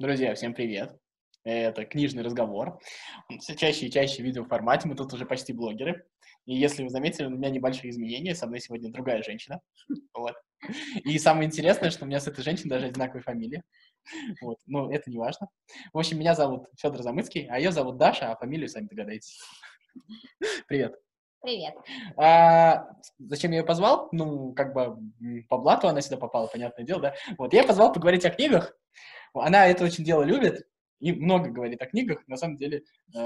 Друзья, всем привет. Это книжный разговор. Все чаще и чаще в видеоформате. Мы тут уже почти блогеры. И если вы заметили, у меня небольшие изменения. Со мной сегодня другая женщина. Вот. И самое интересное, что у меня с этой женщиной даже одинаковая фамилия. Вот. Но это не важно. В общем, меня зовут Федор Замыцкий, а ее зовут Даша, а фамилию сами догадаетесь. Привет. Привет. А, зачем я ее позвал? Ну, как бы по блату она сюда попала, понятное дело, да? Вот, я позвал поговорить о книгах, она это очень дело любит и много говорит о книгах. На самом деле, э,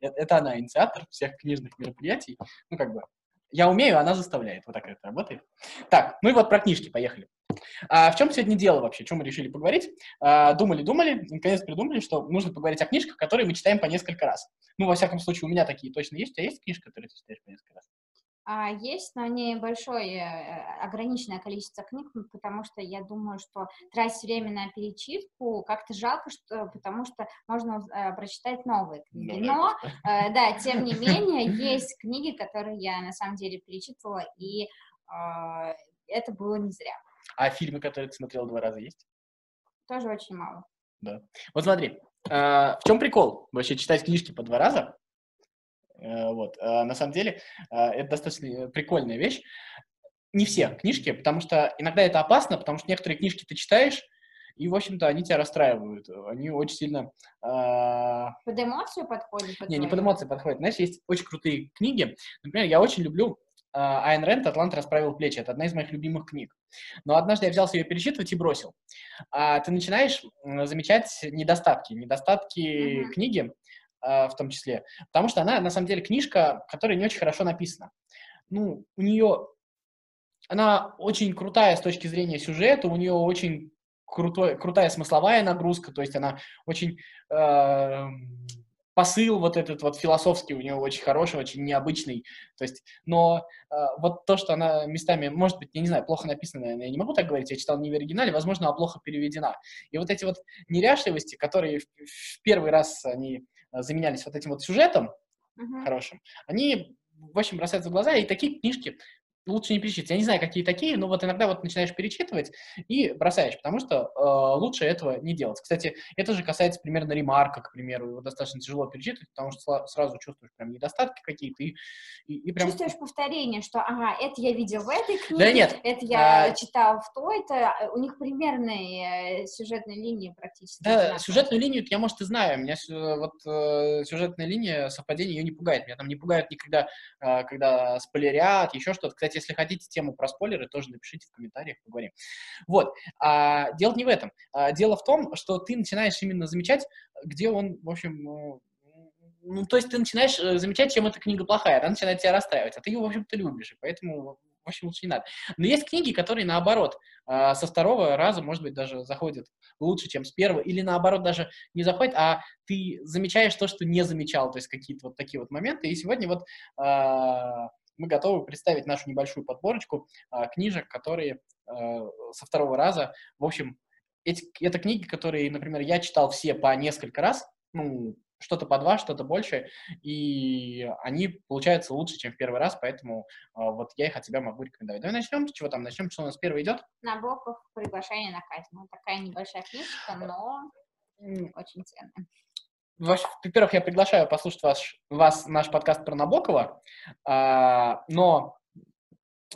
это она инициатор всех книжных мероприятий. Ну, как бы, я умею, она заставляет. Вот так это работает. Так, ну и вот про книжки, поехали. А в чем сегодня дело вообще? Чем мы решили поговорить? А, думали, думали, наконец придумали, что нужно поговорить о книжках, которые мы читаем по несколько раз. Ну, во всяком случае, у меня такие точно есть. У тебя есть книжка, которую ты читаешь по несколько раз? А, есть, но не большое, э, ограниченное количество книг, потому что я думаю, что тратить время на перечитку как-то жалко, что, потому что можно э, прочитать новые книги. Но, э, да, тем не менее, есть книги, которые я на самом деле перечитывала, и э, это было не зря. А фильмы, которые ты смотрел два раза, есть? Тоже очень мало. Да. Вот смотри, э, в чем прикол вообще читать книжки по два раза? Э, вот. А на самом деле а, это достаточно прикольная вещь. Не все книжки, потому что иногда это опасно, потому что некоторые книжки ты читаешь, и, в общем-то, они тебя расстраивают. Они очень сильно... Э... Под эмоцию подходят? Под не, не под эмоции подходят. Знаешь, есть очень крутые книги. Например, я очень люблю э, Айн Рэнд «Атлант расправил плечи». Это одна из моих любимых книг. Но однажды я взялся ее перечитывать и бросил. А ты начинаешь замечать недостатки. Недостатки uh-huh. книги, а, в том числе, потому что она, на самом деле, книжка, которая не очень хорошо написана. Ну, у нее, она очень крутая с точки зрения сюжета, у нее очень крутой, крутая смысловая нагрузка, то есть она очень э, посыл вот этот вот философский у него очень хороший, очень необычный, то есть, но э, вот то, что она местами, может быть, я не знаю, плохо написана, я не могу так говорить, я читал не в оригинале, возможно, а плохо переведена. И вот эти вот неряшливости, которые в, в первый раз они Э, заменялись вот этим вот сюжетом uh-huh. хорошим, они, в общем, бросаются в глаза, и такие книжки лучше не перечитывать. Я не знаю, какие такие, но вот иногда вот начинаешь перечитывать и бросаешь, потому что э, лучше этого не делать. Кстати, это же касается примерно ремарка, к примеру, его достаточно тяжело перечитывать, потому что сразу чувствуешь прям недостатки какие-то и, и, и прям... Чувствуешь повторение, что, ага, это я видел в этой книге, да нет, это я а... читал в той-то, у них примерные э, сюжетные линии практически. Да, сюжетную линию я, может, и знаю, у меня вот э, сюжетная линия, совпадение ее не пугает, меня там не пугает никогда, э, когда спойлерят, еще что-то. Кстати, если хотите тему про спойлеры, тоже напишите в комментариях, поговорим. Вот. А, дело не в этом. А, дело в том, что ты начинаешь именно замечать, где он, в общем, ну, ну то есть ты начинаешь э, замечать, чем эта книга плохая, она начинает тебя расстраивать, а ты ее, в общем-то, любишь, и поэтому в общем, лучше не надо. Но есть книги, которые, наоборот, а, со второго раза, может быть, даже заходят лучше, чем с первого, или, наоборот, даже не заходят, а ты замечаешь то, что не замечал, то есть какие-то вот такие вот моменты. И сегодня вот а, мы готовы представить нашу небольшую подборочку а, книжек, которые а, со второго раза, в общем, эти, это книги, которые, например, я читал все по несколько раз, ну, что-то по два, что-то больше, и они получаются лучше, чем в первый раз, поэтому а, вот я их от тебя могу рекомендовать. Давай начнем, с чего там начнем, что у нас первый идет? Набоков «Приглашение на казнь». Вот такая небольшая книжка, но очень ценная во-первых, я приглашаю послушать вас, вас наш подкаст про Набокова, а, но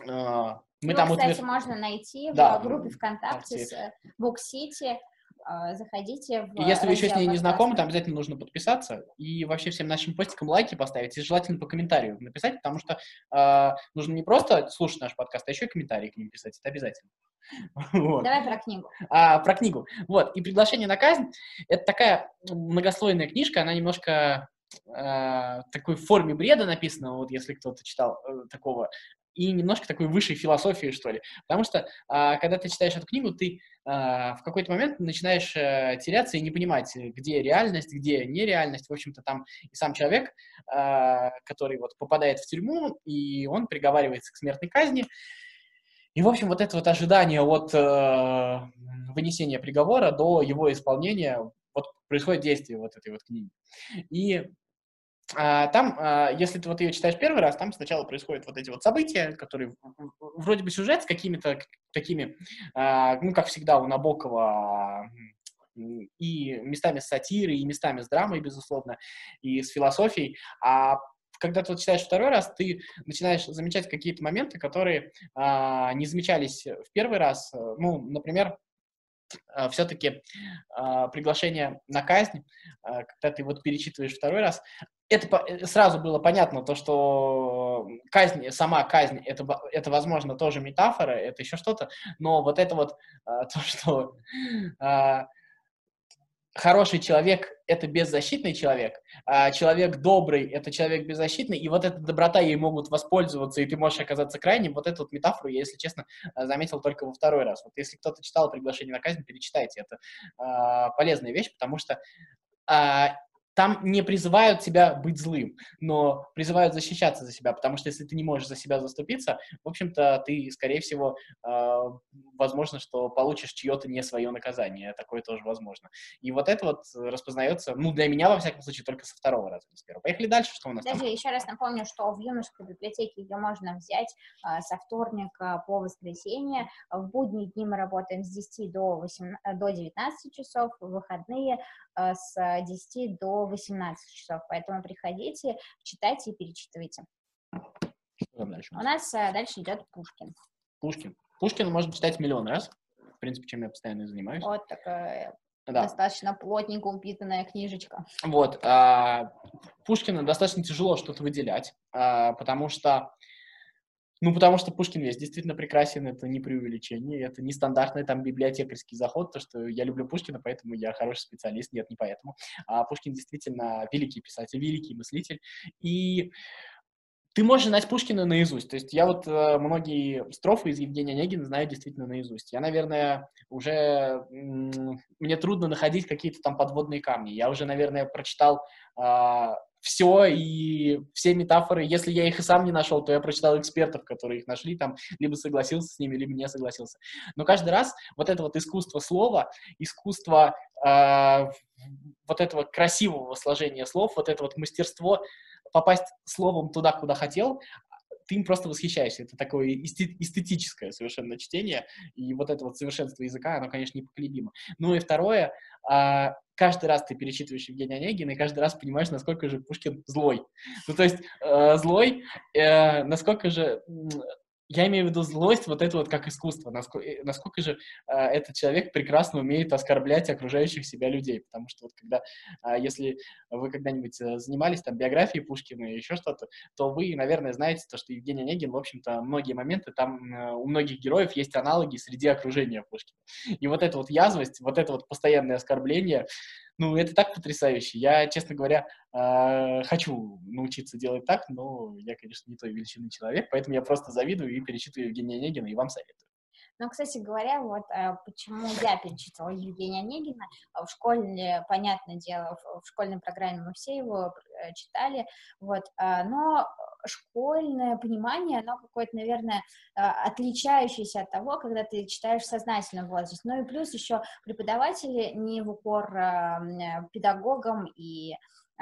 а, мы Его, там... кстати, утвер... можно найти да, в группе ВКонтакте с Буксити. А, заходите в И если вы еще с ней не знакомы, там обязательно нужно подписаться и вообще всем нашим постикам лайки поставить и желательно по комментарию написать, потому что э, нужно не просто слушать наш подкаст, а еще и комментарии к ним писать, это обязательно. Вот. Давай про книгу. А, про книгу. Вот. И «Приглашение на казнь» — это такая многослойная книжка, она немножко э, такой в форме бреда написана, вот если кто-то читал э, такого, и немножко такой высшей философии, что ли. Потому что, э, когда ты читаешь эту книгу, ты э, в какой-то момент начинаешь э, теряться и не понимать, где реальность, где нереальность. В общем-то, там и сам человек, э, который вот попадает в тюрьму, и он приговаривается к смертной казни, и, в общем, вот это вот ожидание от э, вынесения приговора до его исполнения, вот происходит действие вот этой вот книги. И а, там, а, если ты вот ее читаешь первый раз, там сначала происходят вот эти вот события, которые вроде бы сюжет с какими-то такими, а, ну, как всегда у Набокова, и местами с сатирой, и местами с драмой, безусловно, и с философией, а когда ты вот читаешь второй раз, ты начинаешь замечать какие-то моменты, которые а, не замечались в первый раз. Ну, например, а, все-таки а, приглашение на казнь, а, когда ты вот перечитываешь второй раз, это э, сразу было понятно, то, что казнь, сама казнь, это, это возможно, тоже метафора, это еще что-то, но вот это вот, то, что хороший человек — это беззащитный человек, а человек добрый — это человек беззащитный, и вот эта доброта ей могут воспользоваться, и ты можешь оказаться крайним. Вот эту вот метафору я, если честно, заметил только во второй раз. Вот если кто-то читал «Приглашение на казнь», перечитайте. Это а, полезная вещь, потому что а, там не призывают тебя быть злым, но призывают защищаться за себя, потому что если ты не можешь за себя заступиться, в общем-то, ты, скорее всего, э, возможно, что получишь чье-то не свое наказание, такое тоже возможно. И вот это вот распознается, ну, для меня, во всяком случае, только со второго раза, не с первого. Поехали дальше, что у нас Даже там? еще раз напомню, что в юношеской библиотеке ее можно взять э, со вторника по воскресенье. В будние дни мы работаем с 10 до, 8, до 19 часов, в выходные э, с 10 до 18 часов, поэтому приходите, читайте и перечитывайте. Что дальше? У нас а, дальше идет Пушкин. Пушкин. Пушкин можно читать миллион раз, в принципе, чем я постоянно занимаюсь. Вот такая да. достаточно плотненько упитанная книжечка. Вот. А, Пушкина достаточно тяжело что-то выделять, а, потому что ну, потому что Пушкин весь действительно прекрасен, это не преувеличение, это не стандартный там библиотекарский заход, то, что я люблю Пушкина, поэтому я хороший специалист, нет, не поэтому. А Пушкин действительно великий писатель, великий мыслитель, и ты можешь знать Пушкина наизусть. То есть я вот э, многие строфы из Евгения Онегина знаю действительно наизусть. Я, наверное, уже... мне трудно находить какие-то там подводные камни. Я уже, наверное, прочитал э, все и все метафоры, если я их и сам не нашел, то я прочитал экспертов, которые их нашли, там, либо согласился с ними, либо не согласился. Но каждый раз вот это вот искусство слова, искусство э, вот этого красивого сложения слов, вот это вот мастерство попасть словом туда, куда хотел, ты им просто восхищаешься. Это такое эстетическое совершенно чтение, и вот это вот совершенство языка, оно, конечно, непоколебимо. Ну и второе, а, каждый раз ты перечитываешь Евгения Онегина, и каждый раз понимаешь, насколько же Пушкин злой. Ну, то есть э, злой, э, насколько же я имею в виду злость, вот это вот как искусство, насколько, э, насколько же э, этот человек прекрасно умеет оскорблять окружающих себя людей, потому что вот когда, э, если вы когда-нибудь э, занимались там биографией Пушкина и еще что-то, то вы, наверное, знаете то, что Евгений Онегин, в общем-то, многие моменты, там э, у многих героев есть аналоги среди окружения Пушкина. И вот эта вот язвость, вот это вот постоянное оскорбление, ну, это так потрясающе. Я, честно говоря, э, хочу научиться делать так, но я, конечно, не той величины человек, поэтому я просто завидую и перечитываю Евгения Онегина, и вам советую. Но, кстати говоря, вот э, почему я перечитывала Евгения Онегина, в школе, понятное дело, в школьной программе мы все его э, читали, вот, но школьное понимание, оно какое-то, наверное, а, отличающееся от того, когда ты читаешь в сознательном возрасте. Ну и плюс еще преподаватели не в упор а, педагогам и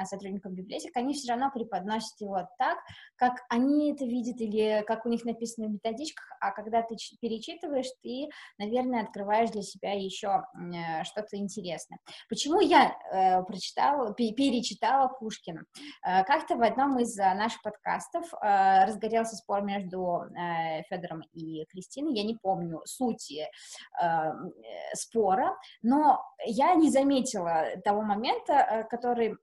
сотрудникам библиотек, они все равно преподносят его так, как они это видят или как у них написано в методичках, а когда ты перечитываешь, ты, наверное, открываешь для себя еще э, что-то интересное. Почему я э, прочитала, перечитала Пушкина? Э, как-то в одном из э, наших подкастов э, разгорелся спор между э, Федором и Кристиной, я не помню сути э, э, спора, но я не заметила того момента, который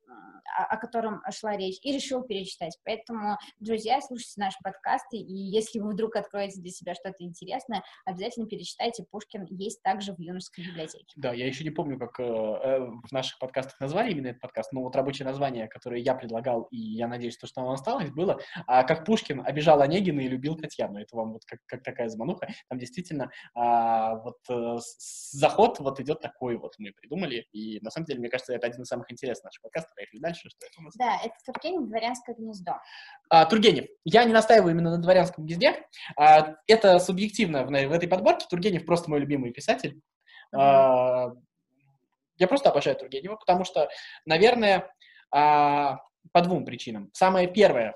о, котором шла речь, и решил перечитать. Поэтому, друзья, слушайте наши подкасты, и если вы вдруг откроете для себя что-то интересное, обязательно перечитайте. Пушкин есть также в юношеской библиотеке. Да, я еще не помню, как э, э, в наших подкастах назвали именно этот подкаст, но вот рабочее название, которое я предлагал, и я надеюсь, то, что оно осталось, было а, «Как Пушкин обижал Онегина и любил Татьяну». Это вам вот как, как такая замануха. Там действительно а, вот э, заход вот идет такой вот мы придумали, и на самом деле, мне кажется, это один из самых интересных наших подкастов. Поехали дальше дальше, что это у нас? Да, это Тургенев «Дворянское гнездо». А, Тургенев. Я не настаиваю именно на «Дворянском гнезде». А, это субъективно в, в этой подборке. Тургенев просто мой любимый писатель. Mm-hmm. А, я просто обожаю Тургенева, потому что, наверное, а, по двум причинам. Самое первое,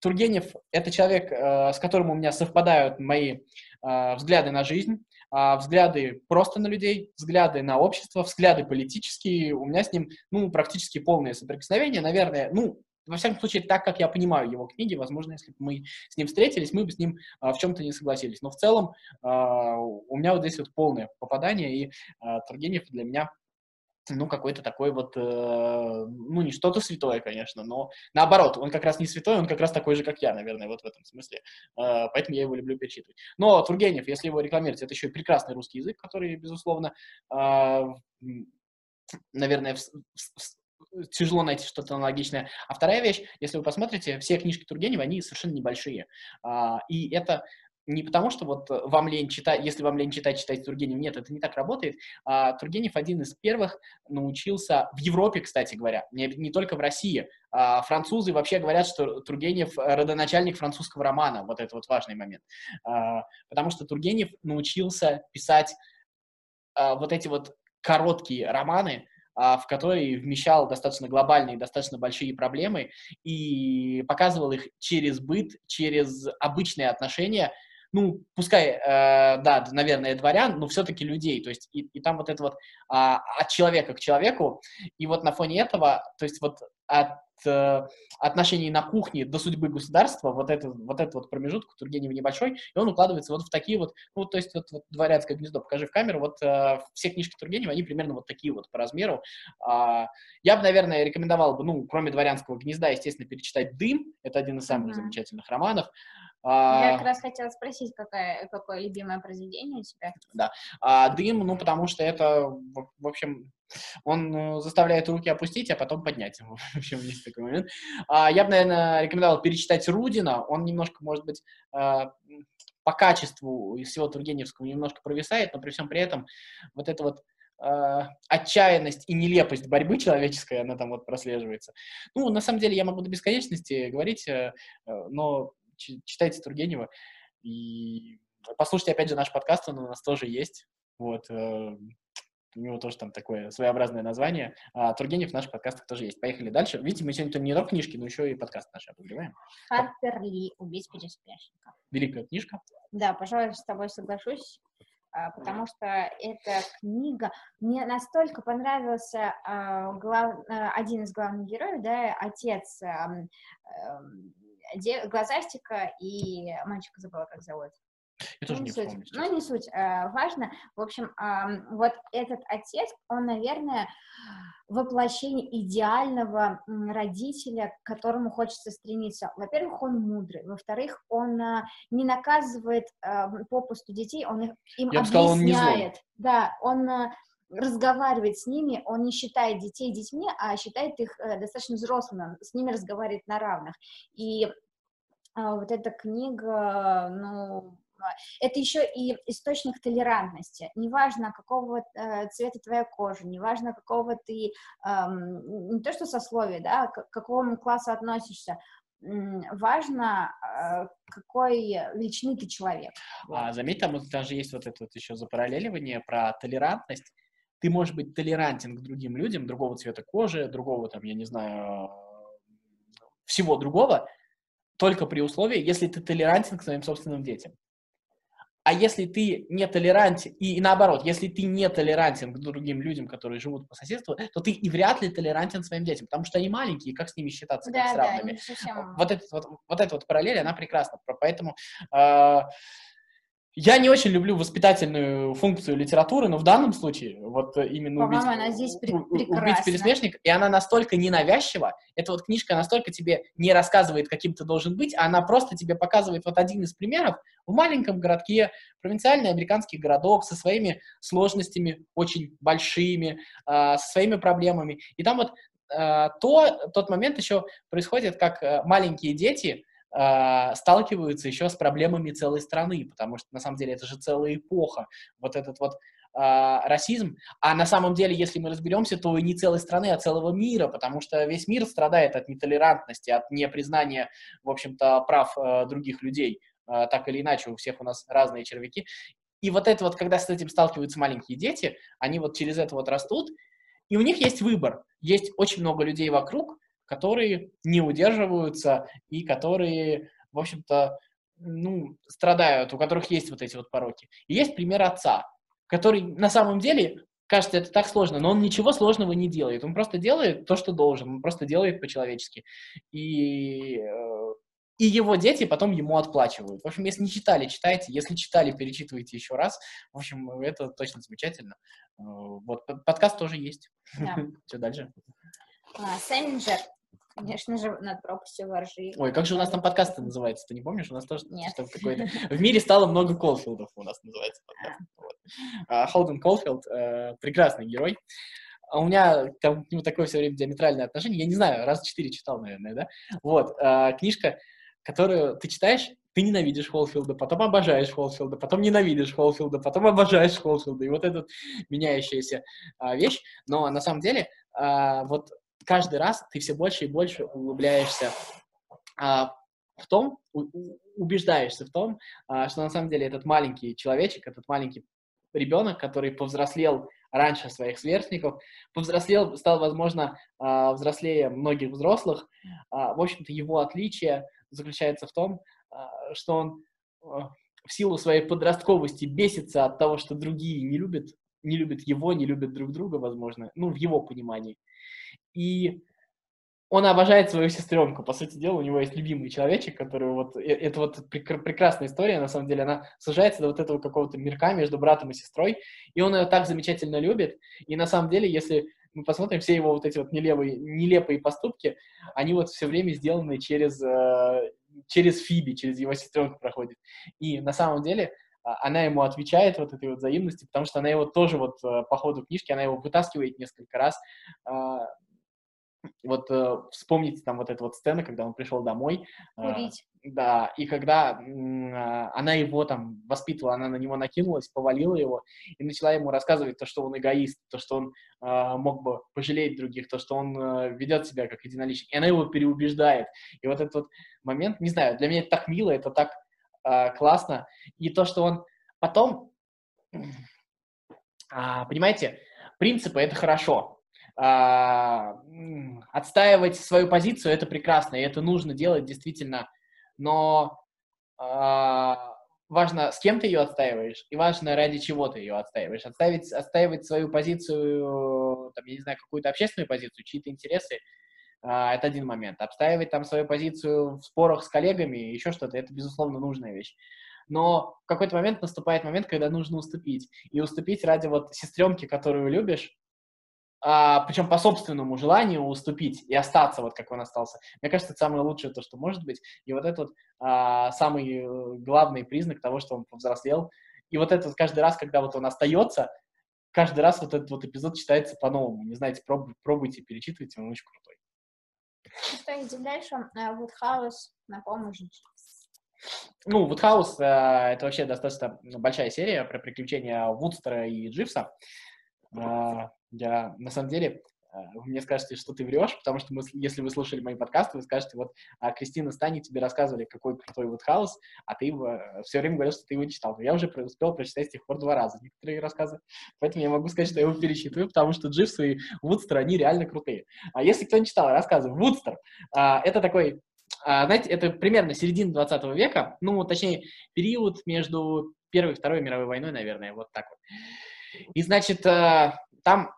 Тургенев — это человек, э, с которым у меня совпадают мои э, взгляды на жизнь, взгляды просто на людей, взгляды на общество, взгляды политические. У меня с ним, ну, практически полное соприкосновение. Наверное, ну, во всяком случае, так как я понимаю его книги, возможно, если бы мы с ним встретились, мы бы с ним а, в чем-то не согласились. Но в целом а, у меня вот здесь вот полное попадание, и а, Тургенев для меня ну, какой-то такой вот, э, ну, не что-то святое, конечно, но наоборот, он как раз не святой, он как раз такой же, как я, наверное, вот в этом смысле. Э, поэтому я его люблю перечитывать. Но Тургенев, если его рекламировать, это еще и прекрасный русский язык, который, безусловно, э, наверное, в, в, тяжело найти что-то аналогичное. А вторая вещь, если вы посмотрите, все книжки Тургенева, они совершенно небольшие. А, и это не потому, что вот вам лень читать, если вам лень читать, читайте Тургенев. Нет, это не так работает. А, Тургенев один из первых научился, в Европе, кстати говоря, не, не только в России. А, французы вообще говорят, что Тургенев родоначальник французского романа. Вот это вот важный момент. А, потому что Тургенев научился писать а, вот эти вот короткие романы, а, в который вмещал достаточно глобальные, достаточно большие проблемы и показывал их через быт, через обычные отношения, ну, пускай, э, да, наверное, дворян, но все-таки людей, то есть и, и там вот это вот а, от человека к человеку, и вот на фоне этого, то есть вот от э, отношений на кухне до судьбы государства, вот, это, вот этот вот промежуток Тургенева небольшой, и он укладывается вот в такие вот, ну, то есть вот, вот дворянское гнездо, покажи в камеру, вот э, все книжки Тургенева, они примерно вот такие вот по размеру. Э, я бы, наверное, рекомендовал бы, ну, кроме дворянского гнезда, естественно, перечитать «Дым», это один из самых mm-hmm. замечательных романов. Я как раз хотела спросить, какое, какое любимое произведение у тебя? Да. А, дым, ну, потому что это, в общем, он э, заставляет руки опустить, а потом поднять. В общем, есть такой момент. А, я бы, наверное, рекомендовал перечитать Рудина. Он немножко, может быть, а, по качеству из всего Тургеневского немножко провисает, но при всем при этом вот это вот Uh, отчаянность и нелепость борьбы человеческой, она там вот прослеживается. Ну, на самом деле, я могу до бесконечности говорить, uh, но читайте Тургенева и послушайте, опять же, наш подкаст, он у нас тоже есть. Вот, uh, у него тоже там такое своеобразное название. А Тургенев в наших подкастах тоже есть. Поехали дальше. Видите, мы сегодня не только книжки, но еще и подкаст наш обогреваем. Харпер Ли «Убить переспящника». Великая книжка. Да, пожалуй, с тобой соглашусь а, потому что эта книга мне настолько понравился а, глав, а, один из главных героев, да, отец эм, глазастика и мальчика забыла, как зовут. Я тоже ну, не, суть. помню. Ну, не суть. Э, важно. В общем, вот этот отец, он, наверное, воплощение идеального родителя, к которому хочется стремиться. Во-первых, он мудрый. Во-вторых, он а, не наказывает э, попусту детей, он их, им Я объясняет. Сказал, он не злой. Да, он а, разговаривает с ними, он не считает детей детьми, а считает их э, достаточно взрослыми, с ними разговаривает на равных. И вот эта книга, ну, это еще и источник толерантности. Неважно, какого э, цвета твоя кожа, неважно, какого ты, эм, не то что сословия, да, к какому классу относишься, важно, э, какой величины ты человек. А, заметь, там даже есть вот это вот еще запараллеливание про толерантность. Ты можешь быть толерантен к другим людям, другого цвета кожи, другого там, я не знаю, всего другого, только при условии, если ты толерантен к своим собственным детям. А если ты не толерантен, и, и наоборот, если ты не толерантен к другим людям, которые живут по соседству, то ты и вряд ли толерантен своим детям, потому что они маленькие, как с ними считаться, да, как с равными. Да, вот, это, вот, вот эта вот параллель, она прекрасна. Поэтому э, я не очень люблю воспитательную функцию литературы, но в данном случае вот именно убить, она здесь убить пересмешник, и она настолько ненавязчива, эта вот книжка настолько тебе не рассказывает, каким ты должен быть, а она просто тебе показывает вот один из примеров в маленьком городке, провинциальный американский городок со своими сложностями очень большими, э, со своими проблемами. И там вот э, то, тот момент еще происходит, как э, маленькие дети сталкиваются еще с проблемами целой страны, потому что на самом деле это же целая эпоха. Вот этот вот э, расизм. А на самом деле, если мы разберемся, то и не целой страны, а целого мира, потому что весь мир страдает от нетолерантности, от непризнания, в общем-то, прав э, других людей. Э, так или иначе, у всех у нас разные червяки. И вот это вот, когда с этим сталкиваются маленькие дети, они вот через это вот растут, и у них есть выбор. Есть очень много людей вокруг, которые не удерживаются и которые, в общем-то, ну, страдают, у которых есть вот эти вот пороки. И есть пример отца, который на самом деле, кажется, это так сложно, но он ничего сложного не делает. Он просто делает то, что должен, он просто делает по-человечески. И, э, и его дети потом ему отплачивают. В общем, если не читали, читайте. Если читали, перечитывайте еще раз. В общем, это точно замечательно. Э, вот, подкаст тоже есть. Да. Что дальше? А, Сенджер Конечно же, над пропастью воржи. Ой, как же у нас там подкаст называется? Ты не помнишь? У нас тоже Нет. какой-то... В мире стало много Колфилдов у нас называется подкаст. Вот. А, Холден Колфилд э, прекрасный герой. А у меня там к нему такое все время диаметральное отношение. Я не знаю, раз четыре читал, наверное, да? Вот, э, книжка, которую ты читаешь, ты ненавидишь Холфилда, потом обожаешь Холфилда, потом ненавидишь Холфилда, потом обожаешь Холфилда. И вот эта меняющаяся а, вещь. Но на самом деле, а, вот каждый раз ты все больше и больше углубляешься а, в том, у, убеждаешься в том, а, что на самом деле этот маленький человечек, этот маленький ребенок, который повзрослел раньше своих сверстников, повзрослел, стал, возможно, а, взрослее многих взрослых. А, в общем-то, его отличие заключается в том, а, что он а, в силу своей подростковости бесится от того, что другие не любят, не любят его, не любят друг друга, возможно, ну, в его понимании и он обожает свою сестренку. По сути дела, у него есть любимый человечек, который вот... Э, это вот прекрасная история, на самом деле. Она сужается до вот этого какого-то мирка между братом и сестрой, и он ее так замечательно любит. И на самом деле, если мы посмотрим, все его вот эти вот нелепые, нелепые поступки, они вот все время сделаны через, э, через Фиби, через его сестренку проходит. И на самом деле а, она ему отвечает вот этой вот взаимности, потому что она его тоже вот э, по ходу книжки, она его вытаскивает несколько раз, а, вот э, вспомните там вот эту вот сцену, когда он пришел домой. Э, Курить. Э, да, и когда э, она его там воспитывала, она на него накинулась, повалила его и начала ему рассказывать то, что он эгоист, то, что он э, мог бы пожалеть других, то, что он э, ведет себя как единоличник. И она его переубеждает. И вот этот вот момент, не знаю, для меня это так мило, это так э, классно. И то, что он потом, э, понимаете, принципы — это хорошо, отстаивать свою позицию это прекрасно, и это нужно делать действительно, но а, важно, с кем ты ее отстаиваешь, и важно, ради чего ты ее отстаиваешь. Отставить, отстаивать свою позицию, там, я не знаю, какую-то общественную позицию, чьи-то интересы, а, это один момент. Обстаивать там свою позицию в спорах с коллегами, еще что-то, это, безусловно, нужная вещь. Но в какой-то момент наступает момент, когда нужно уступить. И уступить ради вот сестренки, которую любишь, а, причем по собственному желанию уступить и остаться вот как он остался. Мне кажется, это самое лучшее то, что может быть. И вот это вот а, самый э, главный признак того, что он повзрослел. И вот это вот каждый раз, когда вот он остается, каждый раз вот этот вот эпизод читается по-новому. Не знаете, проб, пробуйте, перечитывайте, он очень крутой. Что идем дальше? Вудхаус на помощь. Ну, Вудхаус э, это вообще достаточно большая серия про приключения Вудстера и Дживса. Э, я, на самом деле, а, вы мне скажете, что ты врешь, потому что мы, если вы слушали мои подкасты, вы скажете, вот а Кристина Стани тебе рассказывали, какой крутой вот хаос, а ты его, все время говорил, что ты его читал. Но я уже успел прочитать с тех пор два раза некоторые рассказы, поэтому я могу сказать, что я его перечитываю, потому что Дживс и Вудстер, они реально крутые. А если кто не читал, рассказываю. Вудстер а, — это такой а, знаете, это примерно середина 20 века, ну, точнее, период между Первой и Второй мировой войной, наверное, вот так вот. И, значит, а, там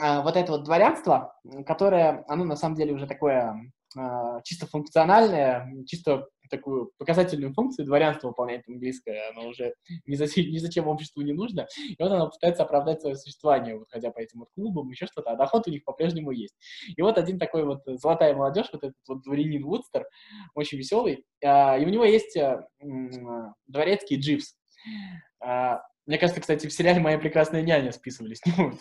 вот это вот дворянство, которое, оно на самом деле уже такое а, чисто функциональное, чисто такую показательную функцию дворянство выполняет английское, оно уже ни, за, ни зачем обществу не нужно, и вот оно пытается оправдать свое существование, вот ходя по этим вот клубам, еще что-то, а доход у них по-прежнему есть. И вот один такой вот золотая молодежь, вот этот вот дворянин Вудстер, очень веселый, а, и у него есть дворецкий Дживс. Мне кажется, кстати, в сериале «Моя прекрасная няня» списывали с него,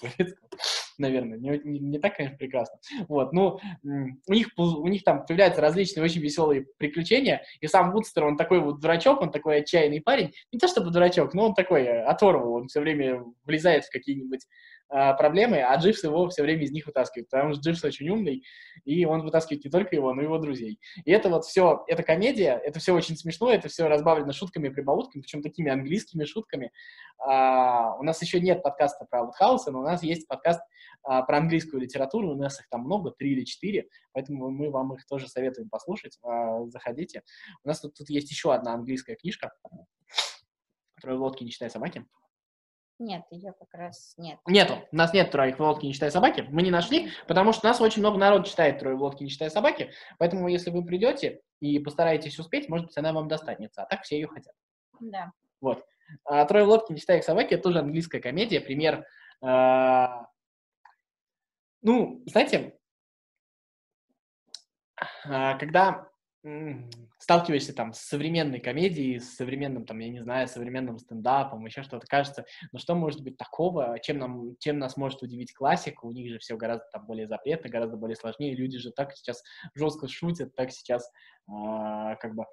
наверное. Не, не, не так, конечно, прекрасно. Вот, ну, у них, у них там появляются различные очень веселые приключения, и сам Вудстер, он такой вот дурачок, он такой отчаянный парень. Не то чтобы дурачок, но он такой э, оторвал, он все время влезает в какие-нибудь проблемы, а Дживс его все время из них вытаскивает, потому что Дживс очень умный, и он вытаскивает не только его, но и его друзей. И это вот все, это комедия, это все очень смешно, это все разбавлено шутками и прибаутками, причем такими английскими шутками. А, у нас еще нет подкаста про Вудхауса, но у нас есть подкаст а, про английскую литературу, у нас их там много, три или четыре, поэтому мы вам их тоже советуем послушать, а, заходите. У нас тут, тут есть еще одна английская книжка, «Трое лодки, не читая собаки». Нет, ее как раз нет. Нету. У нас нет «Трое в лодке, не читая собаки». Мы не нашли, потому что у нас очень много народ читает «Трое в лодке, не читая собаки». Поэтому, если вы придете и постараетесь успеть, может быть, она вам достанется. А так все ее хотят. Да. Вот. А «Трое в лодке, не читая собаки» — это тоже английская комедия. Пример... А... Ну, знаете, а, когда сталкиваешься там с современной комедией, с современным, там, я не знаю, современным стендапом, еще что-то, кажется, ну что может быть такого, чем, нам, чем нас может удивить классика, у них же все гораздо там более запретно, гораздо более сложнее, люди же так сейчас жестко шутят, так сейчас э, как бы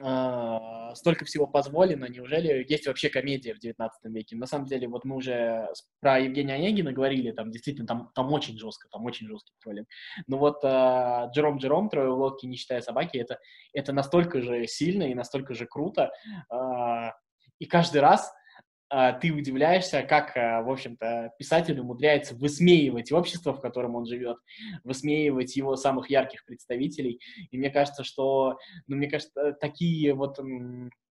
э, столько всего позволено, неужели есть вообще комедия в 19 веке? На самом деле, вот мы уже про Евгения Онегина говорили, там действительно, там, там очень жестко, там очень жесткий троллинг. Но вот э, Джером Джером, трое в лодке, не считая собаки, это, это настолько же сильно и настолько же круто. Э, и каждый раз ты удивляешься, как, а, в общем-то, писатель умудряется высмеивать общество, в котором он живет, высмеивать его самых ярких представителей. И мне кажется, что, ну, мне кажется, такие вот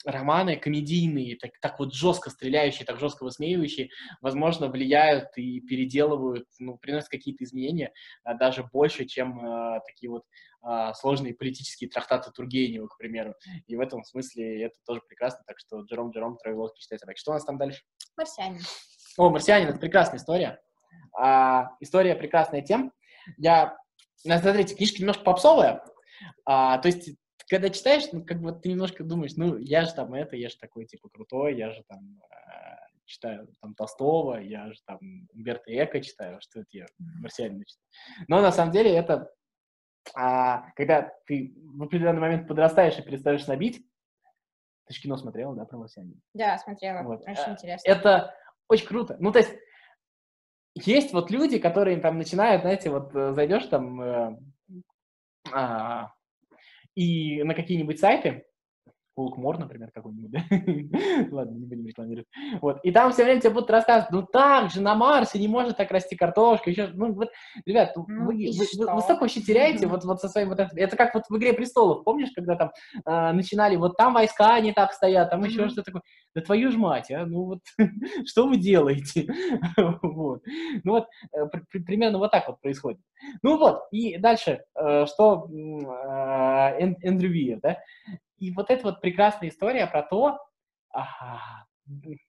романы комедийные, так, так вот жестко стреляющие, так жестко высмеивающие, возможно, влияют и переделывают, ну, приносят какие-то изменения а, даже больше, чем а, такие вот а, сложные политические трактаты Тургенева, к примеру. И в этом смысле это тоже прекрасно, так что Джером Джером Троеволки читает собаки. Что у нас там дальше? Марсианин. О, Марсианин, это прекрасная история. А, история прекрасная тем, я, смотрите, книжка немножко попсовая, а, то есть когда читаешь, ну, как бы ты немножко думаешь, ну, я же там это, я же такой, типа, крутой, я же там э, читаю там Толстого, я же там Умберто Эко читаю, что это я, марсианина читаю. Но на самом деле это, а, когда ты в определенный момент подрастаешь и перестаешь набить, ты же кино смотрела, да, про марсианина? Да, смотрела, вот. очень э, интересно. Это очень круто. Ну, то есть, есть вот люди, которые там начинают, знаете, вот э, зайдешь там, э, а, и на какие-нибудь сайты, Волкмор, например, какой-нибудь, да? Ладно, не будем рекламировать. Вот. И там все время тебе будут рассказывать, ну так же, на Марсе не может так расти картошка, еще, ну вот, ребят, ну, вы, вы, вы, вы столько вообще теряете вот, вот со своим вот этим. Это как вот в «Игре престолов», помнишь, когда там э, начинали, вот там войска не так стоят, там еще что-то такое. Да твою ж мать, а, ну вот, что вы делаете? вот. Ну вот, э, при, примерно вот так вот происходит. Ну вот, и дальше, э, что э, Эндрю Виер, да? И вот эта вот прекрасная история про то,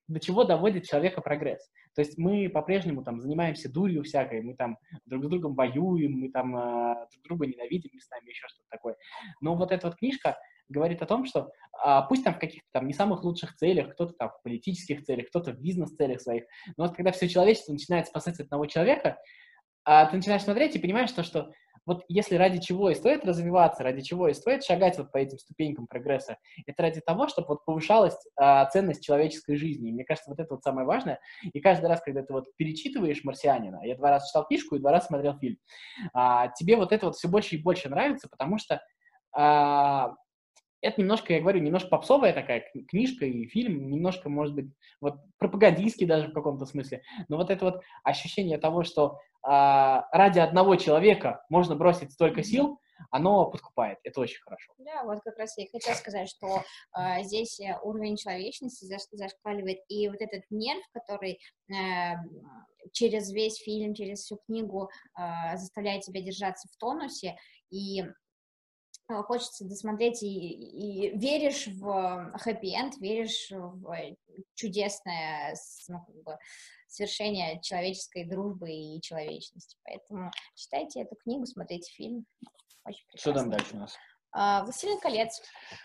до чего доводит человека прогресс. То есть мы по-прежнему там занимаемся дурью всякой, мы там друг с другом воюем, мы там э, друг друга ненавидим местами, еще что-то такое. Но вот эта вот книжка говорит о том, что э, пусть там в каких-то там не самых лучших целях, кто-то там в политических целях, кто-то в бизнес-целях своих, но вот когда все человечество начинает спасать одного человека, э, ты начинаешь смотреть и понимаешь то, что вот если ради чего и стоит развиваться, ради чего и стоит шагать вот по этим ступенькам прогресса, это ради того, чтобы вот повышалась а, ценность человеческой жизни. И мне кажется, вот это вот самое важное. И каждый раз, когда ты вот перечитываешь «Марсианина», я два раза читал книжку и два раза смотрел фильм, а, тебе вот это вот все больше и больше нравится, потому что а, это немножко, я говорю, немножко попсовая такая книжка и фильм, немножко, может быть, вот пропагандистский даже в каком-то смысле. Но вот это вот ощущение того, что а, ради одного человека можно бросить столько сил, оно подкупает. Это очень хорошо. Да, вот как раз я и хотела сказать, что э, здесь уровень человечности заш зашкаливает, и вот этот нерв, который э, через весь фильм, через всю книгу э, заставляет тебя держаться в тонусе, и Э, хочется досмотреть и, и веришь в хэппи-энд, веришь в чудесное ну, как бы, свершение человеческой дружбы и человечности. Поэтому читайте эту книгу, смотрите фильм. Очень Что там дальше у нас? А, «Властелин колец».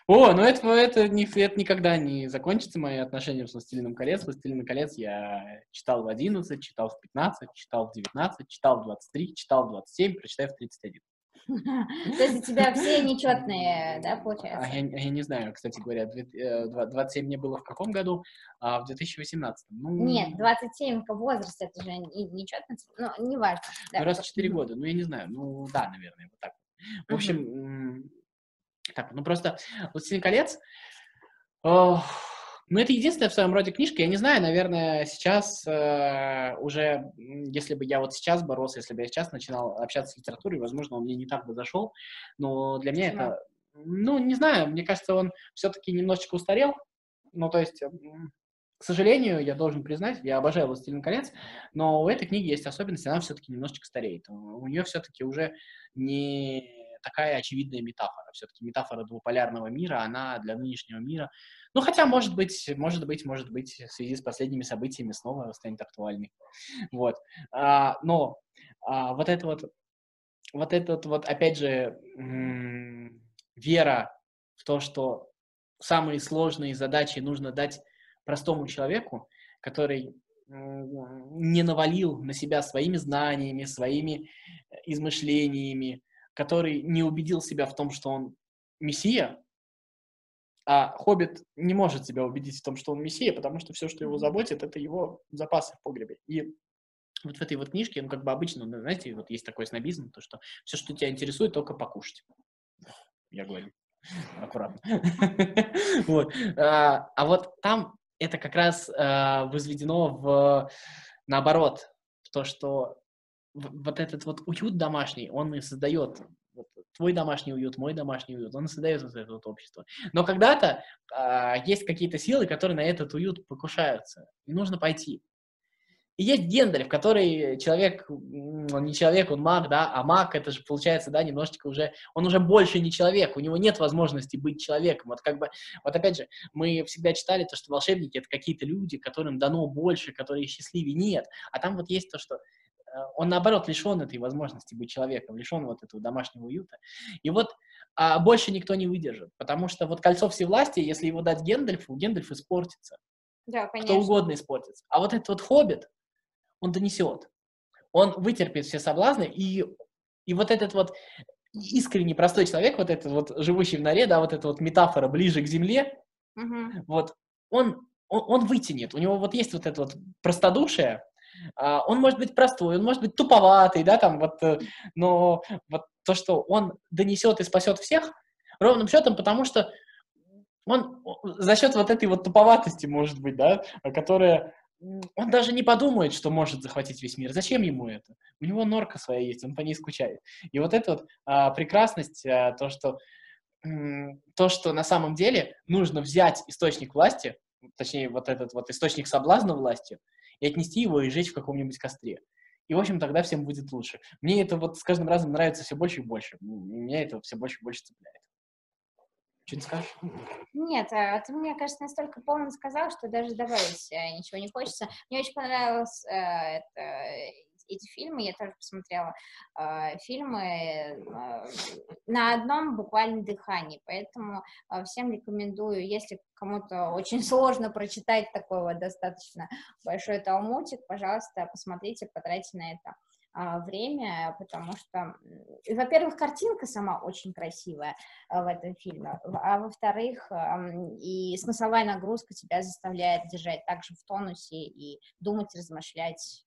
О, ну это, это, не, это никогда не закончится, мои отношения с «Властелином колец». «Властелин колец» я читал в 11, читал в 15, читал в 19, читал в 23, читал в 27, прочитаю в 31. То есть у тебя все нечетные, да, получается? А я, я не знаю, кстати говоря, 27 э, мне было в каком году, а в 2018. Ну... Нет, 27 возраст, это же нечетность, ну, неважно. Да, ну, раз в 4 года, ну, я не знаю, ну, да, наверное, вот так. В общем, так, ну, просто «Властелин колец», ну, это единственная в своем роде книжка. Я не знаю, наверное, сейчас э, уже, если бы я вот сейчас боролся, если бы я сейчас начинал общаться с литературой, возможно, он мне не так бы зашел. Но для меня Почему? это, ну, не знаю, мне кажется, он все-таки немножечко устарел. Ну, то есть, к сожалению, я должен признать, я обожаю «Властелин колец», но у этой книги есть особенность, она все-таки немножечко стареет. У нее все-таки уже не такая очевидная метафора. Все-таки метафора двуполярного мира, она для нынешнего мира ну, хотя, может быть, может быть, может быть, в связи с последними событиями снова станет актуальной. Вот. А, но а, вот это вот, вот этот вот, опять же, вера в то, что самые сложные задачи нужно дать простому человеку, который не навалил на себя своими знаниями, своими э, измышлениями, который не убедил себя в том, что он мессия, а Хоббит не может себя убедить в том, что он мессия, потому что все, что его заботит, это его запасы в погребе. И вот в этой вот книжке, ну, как бы обычно, ну, знаете, вот есть такой снобизм, то, что все, что тебя интересует, только покушать. Я говорю аккуратно. вот. А, а вот там это как раз а, возведено в наоборот, то, что вот этот вот уют домашний, он и создает вот, твой домашний уют, мой домашний уют, он создает вот это вот общество. Но когда-то э, есть какие-то силы, которые на этот уют покушаются, и нужно пойти. И есть Гендальф, который человек, он не человек, он маг, да, а маг это же получается, да, немножечко уже, он уже больше не человек, у него нет возможности быть человеком. Вот как бы, вот опять же, мы всегда читали то, что волшебники это какие-то люди, которым дано больше, которые счастливее. Нет, а там вот есть то, что он, наоборот, лишен этой возможности быть человеком, лишен вот этого домашнего уюта. И вот а больше никто не выдержит, потому что вот кольцо всевластия, если его дать Гендальфу, Гендальф испортится. Да, конечно. Кто угодно испортится. А вот этот вот хоббит, он донесет. Он вытерпит все соблазны, и, и вот этот вот искренне простой человек, вот этот вот живущий в норе, да, вот эта вот метафора ближе к земле, угу. вот, он, он, он вытянет. У него вот есть вот это вот простодушие, он может быть простой, он может быть туповатый, да, там вот, э, но вот то, что он донесет и спасет всех, ровным счетом, потому что он за счет вот этой вот туповатости, может быть, да, которая он даже не подумает, что может захватить весь мир. Зачем ему это? У него норка своя есть, он по ней скучает. И вот эта вот а, прекрасность, а, то, что то, что на самом деле нужно взять источник власти, точнее, вот этот вот источник соблазна власти, и отнести его и жечь в каком-нибудь костре. И, в общем, тогда всем будет лучше. Мне это вот с каждым разом нравится все больше и больше. Меня это все больше и больше цепляет. Что ты скажешь? Нет, а ты, мне кажется, настолько полно сказал, что даже добавить э, ничего не хочется. Мне очень понравилось э, это, эти фильмы, я тоже посмотрела э, фильмы э, на одном буквально дыхании, поэтому э, всем рекомендую, если кому-то очень сложно прочитать такой вот достаточно большой талмутик, пожалуйста, посмотрите, потратьте на это время, потому что, во-первых, картинка сама очень красивая в этом фильме, а во-вторых, и смысловая нагрузка тебя заставляет держать также в тонусе и думать, размышлять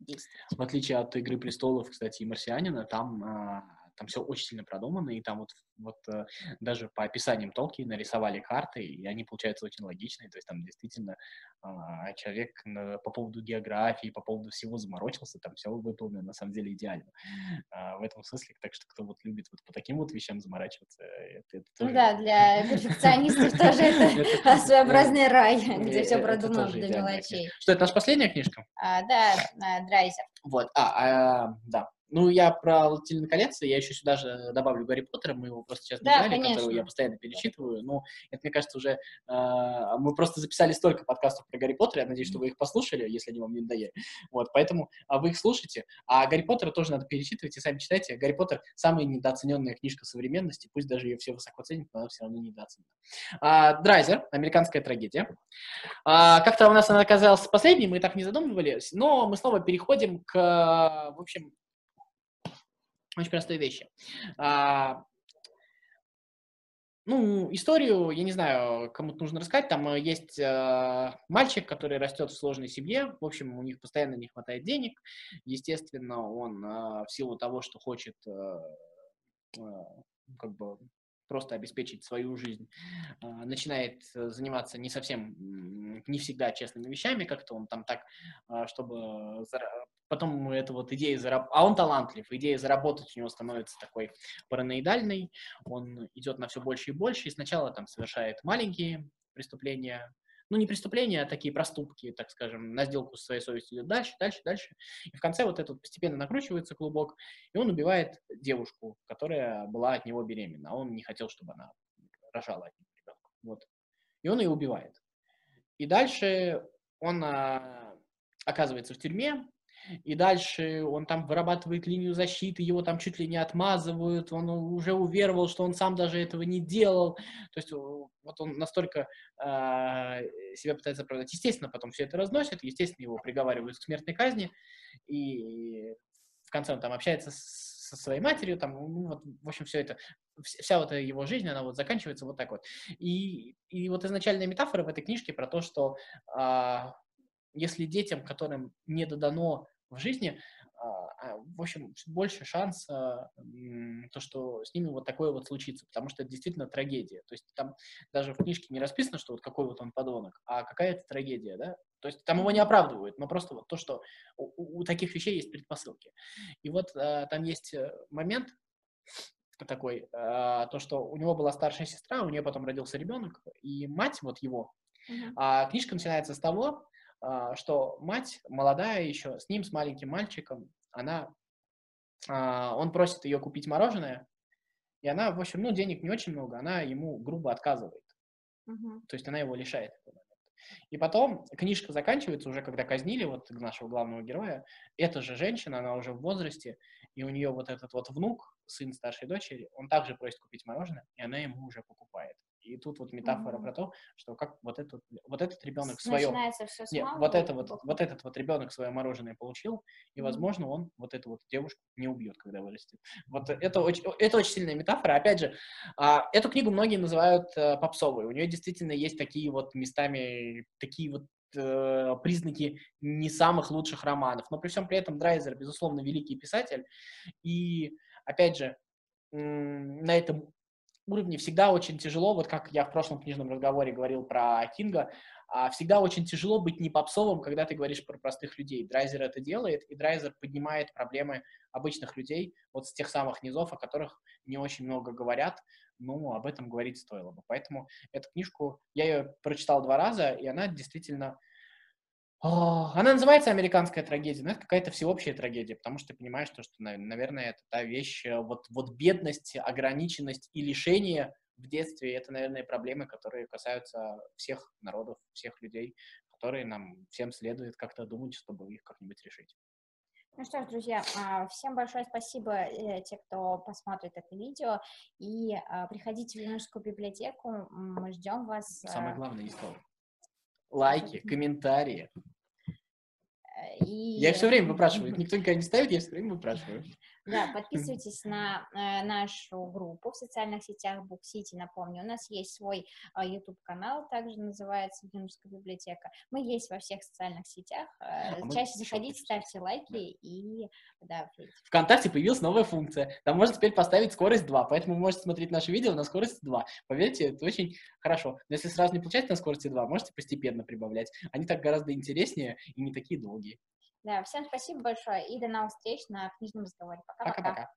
действовать. В отличие от «Игры престолов», кстати, и «Марсианина», там а, там все очень сильно продумано, и там вот, вот э, даже по описаниям Толки нарисовали карты, и они получаются очень логичные, то есть там действительно а, человек по поводу географии, по поводу всего заморочился, там все выполнено на самом деле идеально. А, в этом смысле, так что кто вот любит вот по таким вот вещам заморачиваться, это, это тоже... Ну да, для перфекционистов тоже это своеобразный рай, где все продумано до мелочей. Что, это наша последняя книжка? Да, Драйзер. Вот, а, да, ну, я про «Властелин колец», я еще сюда же добавлю Гарри Поттера, мы его просто сейчас да, взяли, которого я постоянно перечитываю. Ну, это, мне кажется, уже... Э, мы просто записали столько подкастов про Гарри Поттера, я надеюсь, что вы их послушали, если они вам не надоели. Вот, поэтому а вы их слушайте. А Гарри Поттера тоже надо перечитывать и сами читайте. Гарри Поттер — самая недооцененная книжка современности, пусть даже ее все высоко ценят, но она все равно недооценена. А, Драйзер, американская трагедия. А, как-то у нас она оказалась последней, мы так не задумывались, но мы снова переходим к, в общем, Очень простые вещи. А, ну, историю, я не знаю, кому-то нужно рассказать. Там э, есть э, мальчик, который растет в сложной семье. В общем, у них постоянно не хватает денег. Естественно, он э, в силу того, что хочет э, э, как бы просто обеспечить свою жизнь, э, начинает заниматься не совсем, не всегда честными вещами, как-то он там так, э, чтобы потом эта вот идея заработать, а он талантлив, идея заработать у него становится такой параноидальной, он идет на все больше и больше, и сначала там совершает маленькие преступления, ну, не преступления, а такие проступки, так скажем, на сделку со своей совестью идет дальше, дальше, дальше. И в конце вот этот постепенно накручивается клубок, и он убивает девушку, которая была от него беременна, а он не хотел, чтобы она рожала от него ребенка. Вот. И он ее убивает. И дальше он а, оказывается в тюрьме, и дальше он там вырабатывает линию защиты, его там чуть ли не отмазывают, он уже уверовал, что он сам даже этого не делал, то есть вот он настолько э, себя пытается оправдать. Естественно, потом все это разносит, естественно, его приговаривают к смертной казни, и в конце он там общается со своей матерью, там, ну, вот, в общем, все это, вся вот его жизнь, она вот заканчивается вот так вот. И, и вот изначальная метафора в этой книжке про то, что э, если детям, которым не додано в жизни, а, а, в общем, больше шанса, то, что с ними вот такое вот случится, потому что это действительно трагедия. То есть там даже в книжке не расписано, что вот какой вот он подонок, а какая-то трагедия, да? То есть там его не оправдывают, но просто вот то, что у, у таких вещей есть предпосылки. И вот а, там есть э, момент такой, а, то, что у него была старшая сестра, у нее потом родился ребенок, и мать вот его, uh-huh. а книжка начинается с того, а, что мать молодая еще, с ним, с маленьким мальчиком, она, а, он просит ее купить мороженое, и она, в общем, ну, денег не очень много, она ему грубо отказывает. Uh-huh. То есть она его лишает этого И потом книжка заканчивается уже, когда казнили вот нашего главного героя. Эта же женщина, она уже в возрасте, и у нее вот этот вот внук, сын старшей дочери, он также просит купить мороженое, и она ему уже покупает. И тут вот метафора угу. про то, что как вот этот, вот этот ребенок свое... Нет, вот, это вот, вот этот вот ребенок свое мороженое получил, и, возможно, он вот эту вот девушку не убьет, когда вырастет. Вот это очень, это очень сильная метафора. Опять же, а, эту книгу многие называют э, попсовой. У нее действительно есть такие вот местами, такие вот э, признаки не самых лучших романов. Но при всем при этом Драйзер, безусловно, великий писатель. И, опять же, на этом уровне всегда очень тяжело, вот как я в прошлом книжном разговоре говорил про Кинга, а, всегда очень тяжело быть не попсовым, когда ты говоришь про простых людей. Драйзер это делает, и Драйзер поднимает проблемы обычных людей, вот с тех самых низов, о которых не очень много говорят, ну, об этом говорить стоило бы. Поэтому эту книжку, я ее прочитал два раза, и она действительно она называется «Американская трагедия», но это какая-то всеобщая трагедия, потому что ты понимаешь, что, что наверное, это та вещь, э, вот, вот бедность, ограниченность и лишение в детстве, это, наверное, проблемы, которые касаются всех народов, всех людей, которые нам всем следует как-то думать, чтобы их как-нибудь решить. Ну что ж, друзья, а, всем большое спасибо, э, те, кто посмотрит это видео, и а, приходите в Ленинскую библиотеку, мы ждем вас. Самое э, главное, не слово лайки, комментарии. И... Я все время выпрашиваю. Никто никогда не ставит, я все время выпрашиваю. Да, подписывайтесь на э, нашу группу в социальных сетях Book City, напомню. У нас есть свой э, YouTube-канал, также называется Юношеская библиотека. Мы есть во всех социальных сетях. Э, а чаще заходите, ставьте лайки да. и... Да, Вконтакте появилась новая функция. Там можно теперь поставить скорость 2, поэтому вы можете смотреть наши видео на скорости 2. Поверьте, это очень хорошо. Но если сразу не получается на скорости 2, можете постепенно прибавлять. Они так гораздо интереснее и не такие долгие. Да, всем спасибо большое и до новых встреч на книжном разговоре. Пока-пока.